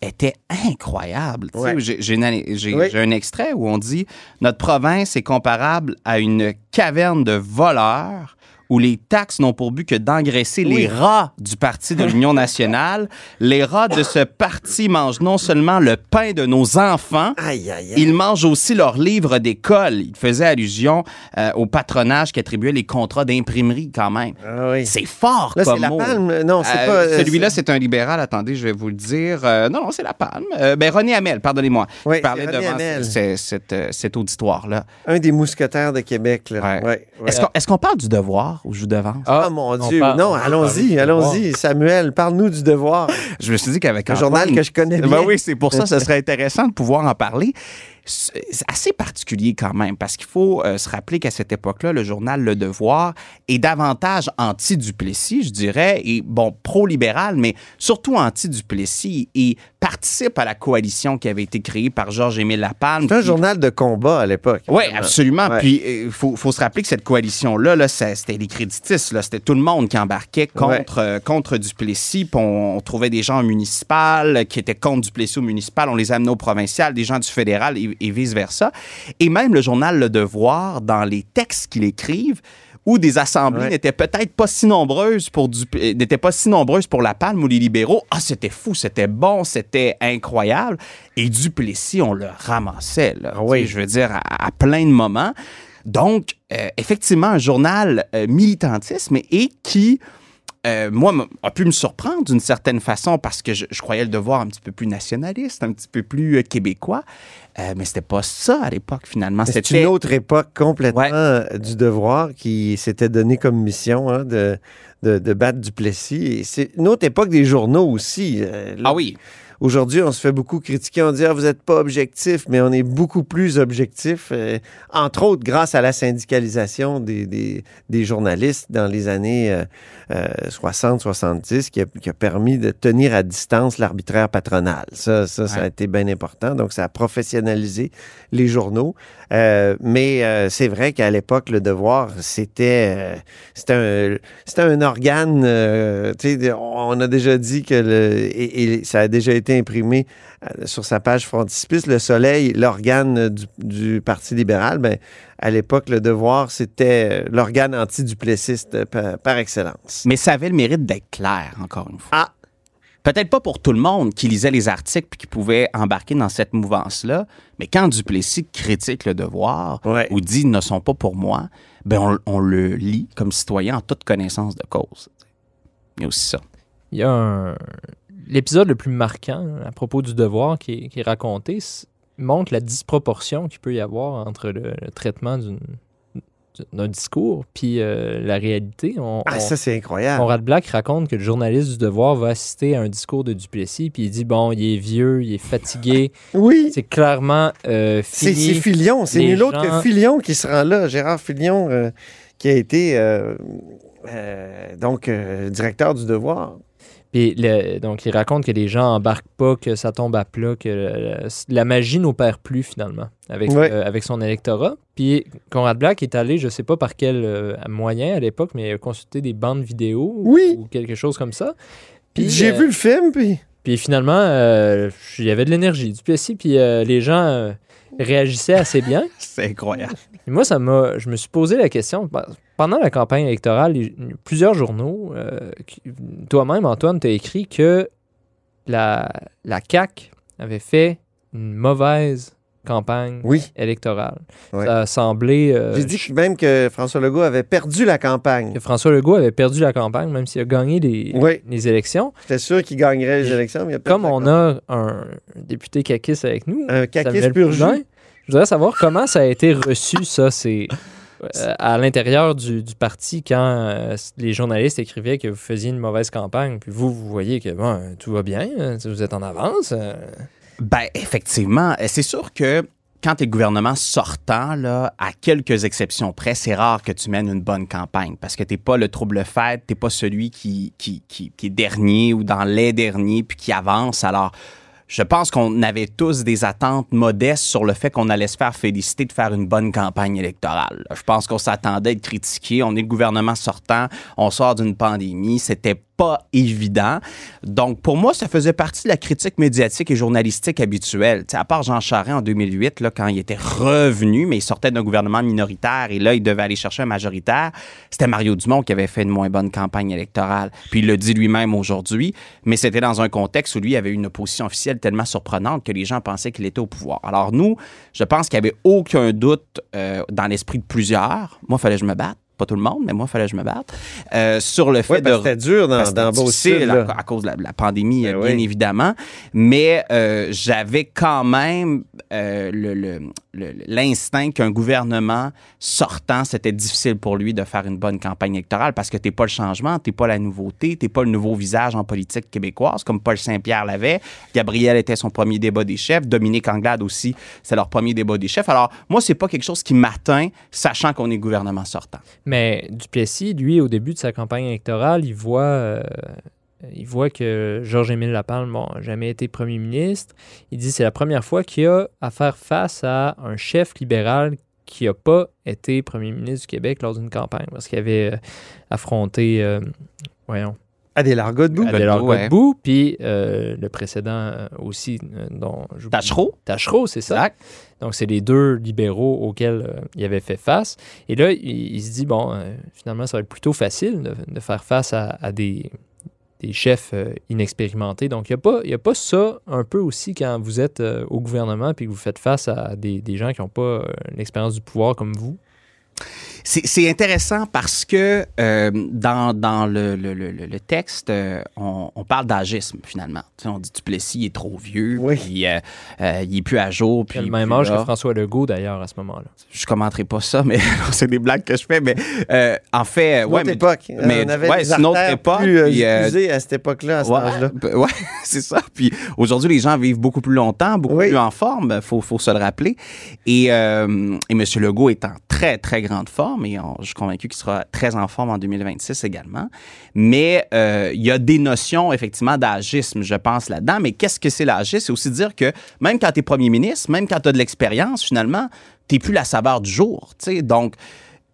était incroyable. Tu sais, Ouais. Oui. j'ai un extrait où on dit Notre province est comparable à une caverne de voleurs où les taxes n'ont pour but que d'engraisser Oui. les rats du Parti de l'Union nationale. [LAUGHS] Les rats de ce parti mangent non seulement le pain de nos enfants, Aïe, aïe, aïe. ils mangent aussi leurs livres d'école. Il faisait allusion euh, au patronage qui attribuait les contrats d'imprimerie quand même. Ah oui. C'est fort Là, comme c'est la palme. Non, c'est Euh, pas. euh, Celui-là, c'est un libéral. Attendez, je vais vous le dire. Euh, non, non, c'est la palme. Ben, René Hamel, pardonnez-moi. Oui, je parlais devant cet, auditoire-là. un des mousquetaires de Québec. Là. Ouais. Ouais, ouais. Est-ce qu'on est-ce qu'on parle du devoir? Ou je vous devance? Ah, mon on Dieu. parle- non, on allons-y, allons-y. Samuel, parle-nous du devoir. Je me suis dit qu'avec Un journal que je connais bien. Ben oui, c'est pour ça, ce serait intéressant de pouvoir en parler. C'est assez particulier quand même, parce qu'il faut euh, se rappeler qu'à cette époque-là, le journal Le Devoir est davantage anti-Duplessis, je dirais, et bon, pro-libéral, mais surtout anti-Duplessis, et participe à la coalition qui avait été créée par Georges-Émile Lapalme. C'est un qui- journal de combat à l'époque. oui, absolument. Ouais. Puis il faut, faut se rappeler que cette coalition-là, là, c'était les créditistes, là, c'était tout le monde qui embarquait contre, euh, contre Duplessis. Puis on, on trouvait des gens au municipal qui étaient contre Duplessis au municipal, on les amenait au provincial, des gens du fédéral et, et vice-versa. Et même le journal Le Devoir, dans les textes qu'il écrivent, où des assemblées Ouais. n'étaient peut-être pas si nombreuses pour du, euh, n'étaient pas si nombreuses pour la Palme ou les libéraux. Ah, c'était fou, c'était bon, c'était incroyable. Et Duplessis, on le ramassait, là. Ah oui. Je veux dire, à, à plein de moments. Donc, euh, effectivement, un journal euh, militantisme et qui, euh, moi, a pu me surprendre d'une certaine façon parce que je, je croyais le devoir un petit peu plus nationaliste, un petit peu plus euh, québécois. Euh, mais c'était pas ça à l'époque, finalement. C'est C'était une autre époque complètement Ouais. euh, du devoir qui s'était donné comme mission hein, de, de, de battre Duplessis. C'est une autre époque des journaux aussi. euh, Ah oui. Aujourd'hui, on se fait beaucoup critiquer. On dit ah, vous n'êtes pas objectif, mais on est beaucoup plus objectif, euh, entre autres grâce à la syndicalisation des, des, des journalistes dans les années 60-70 euh, qui, a, qui a permis de tenir à distance l'arbitraire patronal. Ça, ça, ça a été bien important. Donc, ça a professionnalisé les journaux. Euh, mais euh, c'est vrai qu'à l'époque, le devoir, c'était euh, c'était un, un organe. on a déjà dit que le, et, ça a déjà été imprimé sur sa page frontispice. Le Soleil, l'organe du, du, Parti libéral, ben, à l'époque, le devoir, c'était l'organe anti-duplessiste par, par, excellence. Mais ça avait le mérite d'être clair, encore une fois. Ah, Peut-être pas pour tout le monde qui lisait les articles puis qui pouvait embarquer dans cette mouvance-là, mais quand Duplessis critique le devoir ou dit ne sont pas pour moi, ben on, le lit comme citoyen en toute connaissance de cause. Il y a aussi ça. Il y a L'épisode le plus marquant à propos du devoir qui est, raconté montre la disproportion qu'il peut y avoir entre le traitement d'un discours, puis euh, la réalité. On, ah, ça, c'est incroyable. Conrad Black raconte que le journaliste du Devoir va assister à un discours de Duplessis, puis il dit bon, il est vieux, il est fatigué. [LAUGHS] oui. C'est clairement euh. C'est Filion, c'est nul autre que Filion qui se rend là, Gérard Filion, euh, qui a été donc directeur du Devoir. Puis donc, il raconte que les gens embarquent pas, que ça tombe à plat, que la, magie n'opère plus finalement avec, euh, avec son électorat. Puis Conrad Black est allé, je sais pas par quel euh, moyen à l'époque, mais il a consulté des bandes vidéo ou, quelque chose comme ça. Puis j'ai euh, vu le film, puis. Puis finalement, il y avait de l'énergie, du plaisir, puis les gens réagissaient assez bien. [LAUGHS] C'est incroyable. moi, ça m'a. Je me suis posé la question. Pendant la campagne électorale, plusieurs journaux, euh, toi-même, Antoine, tu as écrit que la, la CAQ avait fait une mauvaise campagne électorale. Ça a semblé... Euh, J'ai dit même que François Legault avait perdu la campagne. Que François Legault avait perdu la campagne, même s'il a gagné les, les élections. J'étais sûr qu'il gagnerait les élections, mais il a Comme on a un député caquiste avec nous, un caquiste pur. Je voudrais savoir comment ça a été reçu, ça. C'est euh, à l'intérieur du, parti, quand euh, les journalistes écrivaient que vous faisiez une mauvaise campagne, puis vous, vous voyez que bon, tout va bien, vous êtes en avance. Euh. Ben, effectivement. C'est sûr que quand tu es gouvernement sortant, là, à quelques exceptions près, c'est rare que tu mènes une bonne campagne parce que tu pas le trouble-fête, tu pas celui qui, qui, qui, qui, est dernier ou dans les derniers puis qui avance. Alors, je pense qu'on avait tous des attentes modestes sur le fait qu'on allait se faire féliciter de faire une bonne campagne électorale. Je pense qu'on s'attendait à être critiqué. On est le gouvernement sortant, on sort d'une pandémie. C'était évident. Donc, pour moi, ça faisait partie de la critique médiatique et journalistique habituelle. à part Jean Charest en 2008, là, quand il était revenu, mais il sortait d'un gouvernement minoritaire et là, il devait aller chercher un majoritaire, c'était Mario Dumont qui avait fait une moins bonne campagne électorale. Puis il le dit lui-même aujourd'hui, mais c'était dans un contexte où lui avait une opposition officielle tellement surprenante que les gens pensaient qu'il était au pouvoir. Alors nous, je pense qu'il n'y avait aucun doute euh, dans l'esprit de plusieurs. Moi, il fallait que je me batte pas tout le monde, mais moi, il fallait que je me batte, euh, sur le fait de... C'était dur dans, dans à, cause de la, pandémie, ben bien évidemment. Mais euh, j'avais quand même euh, l'instinct qu'un gouvernement sortant, c'était difficile pour lui de faire une bonne campagne électorale parce que t'es pas le changement, t'es pas la nouveauté, t'es pas le nouveau visage en politique québécoise, comme Paul Saint-Pierre l'avait. Gabriel était son premier débat des chefs. Dominique Anglade aussi, c'est leur premier débat des chefs. Alors, moi, c'est pas quelque chose qui m'atteint, sachant qu'on est gouvernement sortant. Mais Duplessis, lui, au début de sa campagne électorale, il voit, euh, il voit que Georges-Émile Lapalme n'a jamais été premier ministre. Il dit que c'est la première fois qu'il a à faire face à un chef libéral qui n'a pas été premier ministre du Québec lors d'une campagne, parce qu'il avait euh, affronté, euh, voyons, Adélard Godbout. Adélard Godbout, puis le précédent aussi, dont Tachereau. Tachereau, c'est ça. Donc, c'est les deux libéraux auxquels euh, il avait fait face. Et là, il, se dit, bon, euh, finalement, ça va être plutôt facile de, faire face à, des, chefs euh, inexpérimentés. Donc, il n'y a, pas, a pas ça un peu aussi quand vous êtes au gouvernement et que vous faites face à des, gens qui n'ont pas l'expérience du pouvoir comme vous? C'est intéressant parce que euh, dans, dans le, le, le, le texte, euh, on, on parle d'agisme finalement. Tu sais, on dit Duplessis il est trop vieux, Oui. puis euh, euh, il est plus à jour. Puis Puis le même âge là, que François Legault, d'ailleurs, à ce moment-là. Je commenterai pas ça, mais [LAUGHS] c'est des blagues que je fais. Mais euh, en fait, Une ouais, mais- époque. mais- on avait ouais, des une autre époque, plus euh, puis, euh, à cette époque-là, à cet Ouais, âge-là. ben, ouais, [LAUGHS] c'est ça. Puis aujourd'hui, les gens vivent beaucoup plus longtemps, beaucoup Oui. plus en forme. Faut, faut se le rappeler. Et, euh, et M. Legault est en très, très grande forme on- je suis convaincu qu'il sera très en forme en 2026 également. Mais euh, il y a des notions, effectivement, d'agisme, je pense, là-dedans. Mais qu'est-ce que c'est l'agisme? C'est aussi dire que même quand tu es premier ministre, même quand tu as de l'expérience, finalement, tu plus la saveur du jour. Donc,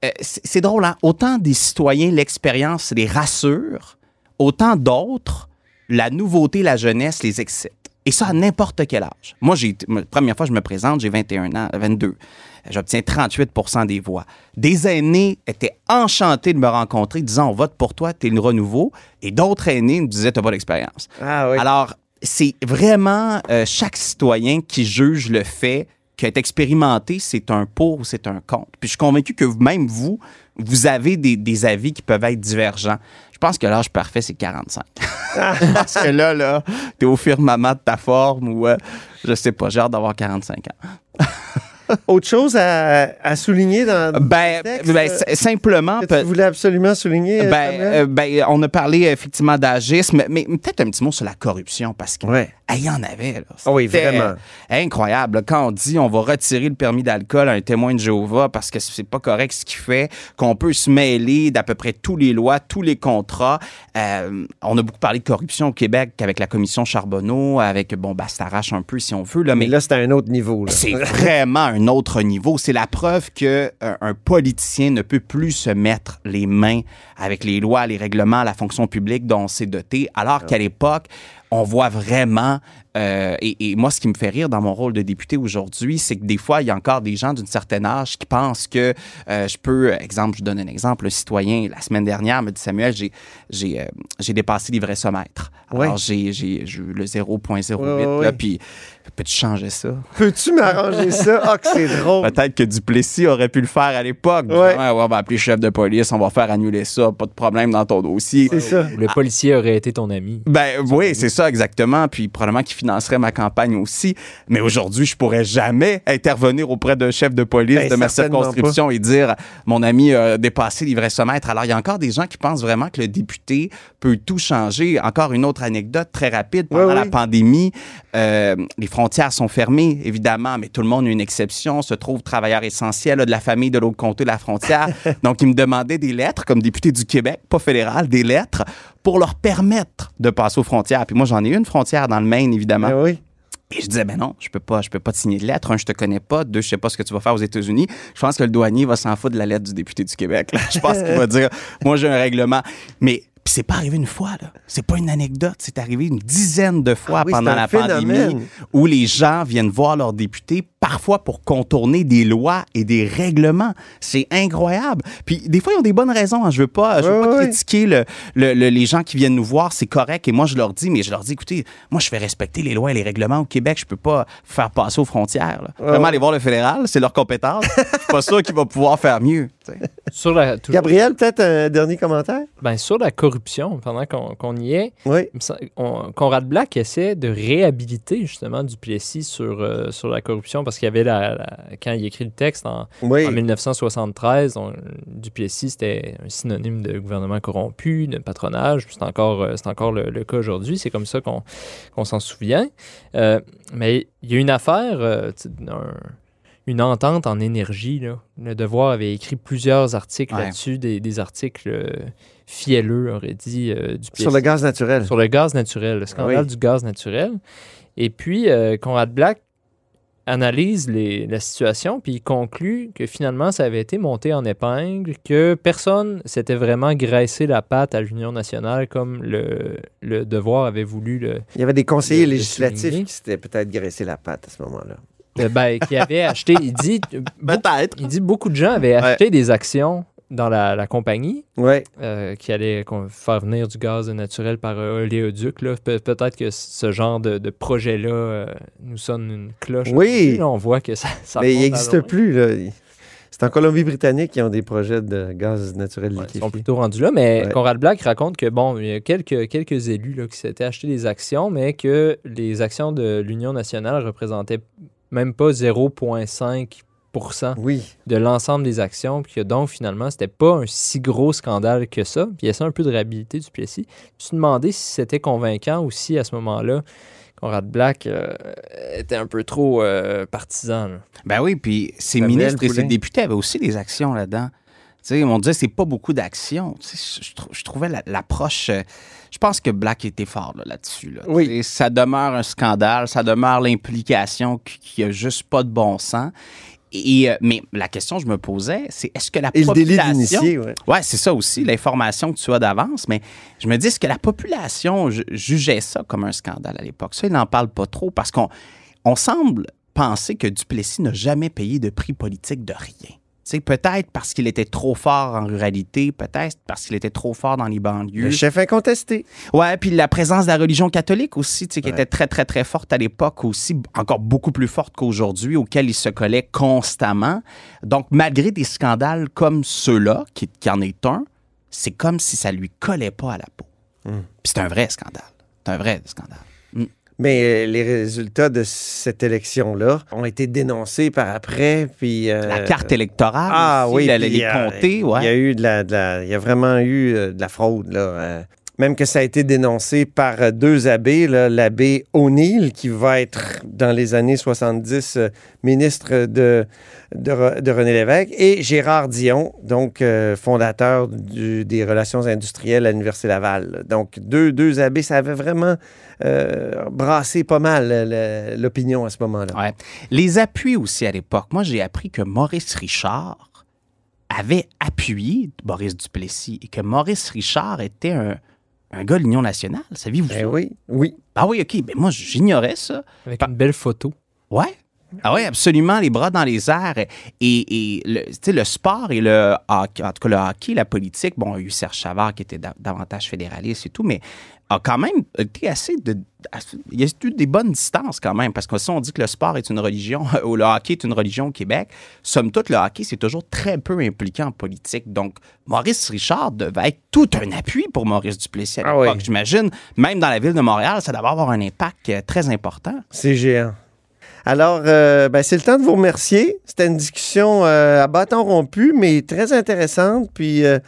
euh, c'est c'est drôle, hein? Autant des citoyens, l'expérience les rassure, autant d'autres, la nouveauté, la jeunesse les excite. Et ça à n'importe quel âge. Moi, j'ai la première fois que je me présente, j'ai 21 ans, 22. J'obtiens 38% des voix. Des aînés étaient enchantés de me rencontrer, disant on vote pour toi, t'es le renouveau. Et d'autres aînés me disaient t'as pas d'expérience. Ah oui. Alors, c'est vraiment euh, chaque citoyen qui juge le fait été expérimenté, c'est un pour ou c'est un contre. Puis je suis convaincu que vous- même vous, vous avez des, des avis qui peuvent être divergents. Je pense que l'âge parfait, c'est 45. [LAUGHS] Parce que là, là, t'es au firmament de ta forme ou, euh, je sais pas, j'ai hâte d'avoir 45 ans. [LAUGHS] [LAUGHS] Autre chose à, à souligner dans Ben, le texte, ben, euh, simplement... que tu voulais absolument souligner, euh, Ben, euh, ben, on a parlé effectivement d'agisme, mais peut-être un petit mot sur la corruption parce que Ouais. Il y en avait. Là. Ah oui, vraiment. incroyable. Quand on dit on va retirer le permis d'alcool à un témoin de Jéhovah parce que c'est pas correct ce qu'il fait, qu'on peut se mêler d'à peu près tous les lois, tous les contrats. Euh, on a beaucoup parlé de corruption au Québec avec la commission Charbonneau, avec bon Bastarache un peu si on veut là, Mais mais là, c'est à un autre niveau. c'est vraiment un autre niveau. C'est la preuve que euh, un politicien ne peut plus se mettre les mains avec les lois, les règlements, la fonction publique dont on s'est doté, alors qu'à l'époque, on voit vraiment, euh, et, et moi, ce qui me fait rire dans mon rôle de député aujourd'hui, c'est que des fois, il y a encore des gens d'une certaine âge qui pensent que euh, je peux, exemple, je vous donne un exemple, un citoyen, la semaine dernière, me dit Samuel, j'ai, j'ai, euh, j'ai dépassé l'ivressomètre. Alors, Ouais. j'ai, j'ai, j'ai eu le 0.08, Ouais, ouais, là, puis peux-tu changer ça? Peux-tu m'arranger ça? Ah, que c'est drôle. Peut-être que Duplessis aurait pu le faire à l'époque. Ouais. On va appeler le chef de police, on va faire annuler ça, pas de problème dans ton dossier. C'est ça. Le policier aurait été ton ami. Ben oui, c'est ça exactement. Puis probablement qu'il financerait ma campagne aussi. Mais aujourd'hui, je pourrais jamais intervenir auprès d'un chef de police Ben, de ma circonscription et dire mon ami a dépassé l'ivressomètre. Alors il y a encore des gens qui pensent vraiment que le député peut tout changer. Encore une autre anecdote très rapide pendant Ouais, la oui. pandémie, euh, les frontières sont fermées évidemment, mais tout le monde a une exception. Se trouve travailleur essentiel là, de la famille de l'autre côté de la frontière. [LAUGHS] Donc il me demandait des lettres comme député du Québec, pas fédéral, des lettres pour leur permettre de passer aux frontières. Puis moi, j'en ai une frontière dans le Maine, évidemment. Ben oui. Et je disais, ben non, je peux pas, je peux pas te signer de lettre. Un, je te connais pas. Deux, je sais pas ce que tu vas faire aux États-Unis. Je pense que le douanier va s'en foutre de la lettre du député du Québec. là. Je pense qu'il va dire, moi, j'ai un règlement. Mais puis c'est pas arrivé une fois, là. C'est pas une anecdote. C'est arrivé une dizaine de fois Ah oui, pendant la phénomène. pandémie où les gens viennent voir leurs députés, parfois pour contourner des lois et des règlements. C'est incroyable. Puis des fois, ils ont des bonnes raisons. hein. Je veux pas, je veux pas critiquer le- le- le- les gens qui viennent nous voir. C'est correct. Et moi, je leur dis, mais je leur dis, écoutez, moi, je fais respecter les lois et les règlements au Québec. Je peux pas faire passer aux frontières. là. Vraiment, aller voir le fédéral, c'est leur compétence. Je suis pas sûr qu'il va pouvoir faire mieux. tu sais. Sur la, toujours- Gabriel, peut-être un dernier commentaire? ben, sur la corruption, pendant qu'on y est, Oui. on- Conrad Black essaie de réhabiliter justement Duplessis sur, euh, sur la corruption parce qu'il y avait la, la- quand il écrit le texte en, Oui. en 1973, on- Duplessis c'était un synonyme de gouvernement corrompu, de patronage. C'est encore, euh, c'est encore le, le cas aujourd'hui. C'est comme ça qu'on qu'on s'en souvient. Euh, mais il y a une affaire, euh, un- une entente en énergie. Là. Le Devoir avait écrit plusieurs articles Ouais. là-dessus, des, des articles euh, fielleux, aurait dit euh, Duplessis Sur le gaz naturel. sur le gaz naturel, le scandale Oui. du gaz naturel. Et puis, euh, Conrad Black analyse les- la situation, puis il conclut que finalement, ça avait été monté en épingle, que personne s'était vraiment graissé la patte à l'Union nationale comme le, le devoir avait voulu le, Il y avait des conseillers législatifs qui s'étaient peut-être graissé la patte à ce moment-là. euh, ben, qui avait acheté. Il dit, [LAUGHS] Peut-être. il dit beaucoup de gens avaient acheté des actions dans la, la compagnie euh, qui allait faire venir du gaz naturel par euh, oléoduc. là. Pe- Peut-être que ce genre de, de projet-là euh, nous sonne une cloche. Oui. Là, on voit que ça, ça Mais il n'existe plus. Là. C'est en Colombie-Britannique qu'ils ont des projets de gaz naturel Ouais, ils sont plutôt rendus là, mais Ouais. Conrad Black raconte que, bon, il y a quelques, quelques élus là, qui s'étaient achetés des actions, mais que les actions de l'Union nationale représentaient même pas 0,5 Oui. de l'ensemble des actions, puis que donc finalement, c'était pas un si gros scandale que ça. Puis il y a ça un peu de réhabilité du Plessis. Je me suis demandé si c'était convaincant ou si à ce moment-là, Conrad Black euh, était un peu trop euh, partisan. là. Ben oui, puis ses ministres et ses députés avaient aussi des actions là-dedans. Tu sais, on disait c'est pas beaucoup d'actions. Tu sais, je, je trou- je trouvais la- l'approche. euh, je pense que Black était fort là, là-dessus. là. Oui. Tu Ça demeure un scandale, ça demeure l'implication qui, qui a juste pas de bon sens. Et, euh, mais la question que je me posais, c'est est-ce que la Et le délit population... d'initié, ouais. Ouais, c'est ça aussi, l'information que tu as d'avance. Mais je me dis, est-ce que la population ju- jugeait ça comme un scandale à l'époque? Ça, il n'en parle pas trop parce qu'on on semble penser que Duplessis n'a jamais payé de prix politique de rien. Peut-être parce qu'il était trop fort en ruralité, peut-être parce qu'il était trop fort dans les banlieues. Le chef incontesté. Ouais, puis la présence de la religion catholique aussi, qui Ouais. était très, très, très forte à l'époque aussi, encore beaucoup plus forte qu'aujourd'hui, auquel il se collait constamment. Donc, malgré des scandales comme ceux-là, qui, qui en est un, c'est comme si ça lui collait pas à la peau. Hmm. Puis c'est un vrai scandale. C'est un vrai scandale. Mais euh, les résultats de cette élection-là ont été dénoncés par après. Puis, euh, la carte électorale, Ah aussi, oui, la- les euh, comtés, ouais. Il y a eu de la, de la- il y a vraiment eu euh, de la fraude là. Même que ça a été dénoncé par euh, deux abbés, l'abbé O'Neill qui va être dans les années 70 euh, ministre de, de, Re- de René Lévesque et Gérard Dion, donc euh, fondateur des relations industrielles à l'université Laval. Donc deux, deux abbés, ça avait vraiment euh, brassé pas mal l'opinion à ce moment-là. Les appuis aussi à l'époque. Moi, j'ai appris que Maurice Richard avait appuyé Boris Duplessis et que Maurice Richard était un, un gars de l'Union nationale. Saviez-vous Eh ça? oui, oui. Ah oui, OK. Ben moi, j'ignorais ça. Avec Pa- une belle photo. Ouais. Ah oui, absolument, les bras dans les airs. Et, et le, le sport et le hockey, en tout cas le hockey, la politique, bon, il y a eu Serge Chavard qui était da- davantage fédéraliste et tout, mais a quand même été assez de. il y a eu des bonnes distances quand même, parce que si on dit que le sport est une religion, [LAUGHS] ou le hockey est une religion au Québec, somme toute, le hockey, c'est toujours très peu impliqué en politique. Donc, Maurice Richard devait être tout un appui pour Maurice Duplessis à Ah l'époque. oui. J'imagine, même dans la ville de Montréal, ça devait avoir un impact euh, très important. C'est géant. Alors, euh, ben, c'est le temps de vous remercier. C'était une discussion euh, à bâton rompu, mais très intéressante. Puis, euh,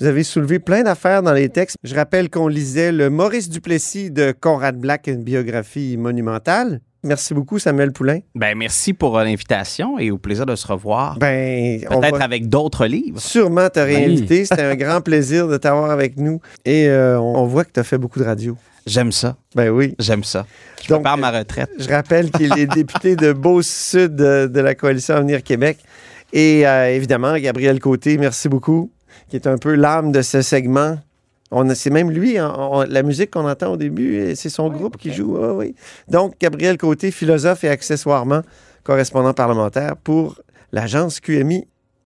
vous avez soulevé plein d'affaires dans les textes. Je rappelle qu'on lisait le Maurice Duplessis de Conrad Black, une biographie monumentale. Merci beaucoup, Samuel Poulain. Ben, merci pour l'invitation et au plaisir de se revoir. Ben, Peut-être va avec d'autres livres. sûrement te Oui. réinviter. C'était un [LAUGHS] grand plaisir de t'avoir avec nous. Et euh, on voit que tu as fait beaucoup de radio. J'aime ça. Ben oui. J'aime ça. Je Donc, prépare ma retraite. Je rappelle qu'il est [LAUGHS] député de Beauce-Sud de, de la coalition Avenir Québec. Et euh, évidemment, Gabriel Côté, merci beaucoup, qui est un peu l'âme de ce segment. On C'est même lui, hein, on- la musique qu'on entend au début, c'est son groupe qui joue. Oui. Donc, Gabriel Côté, philosophe et accessoirement correspondant parlementaire pour l'agence QMI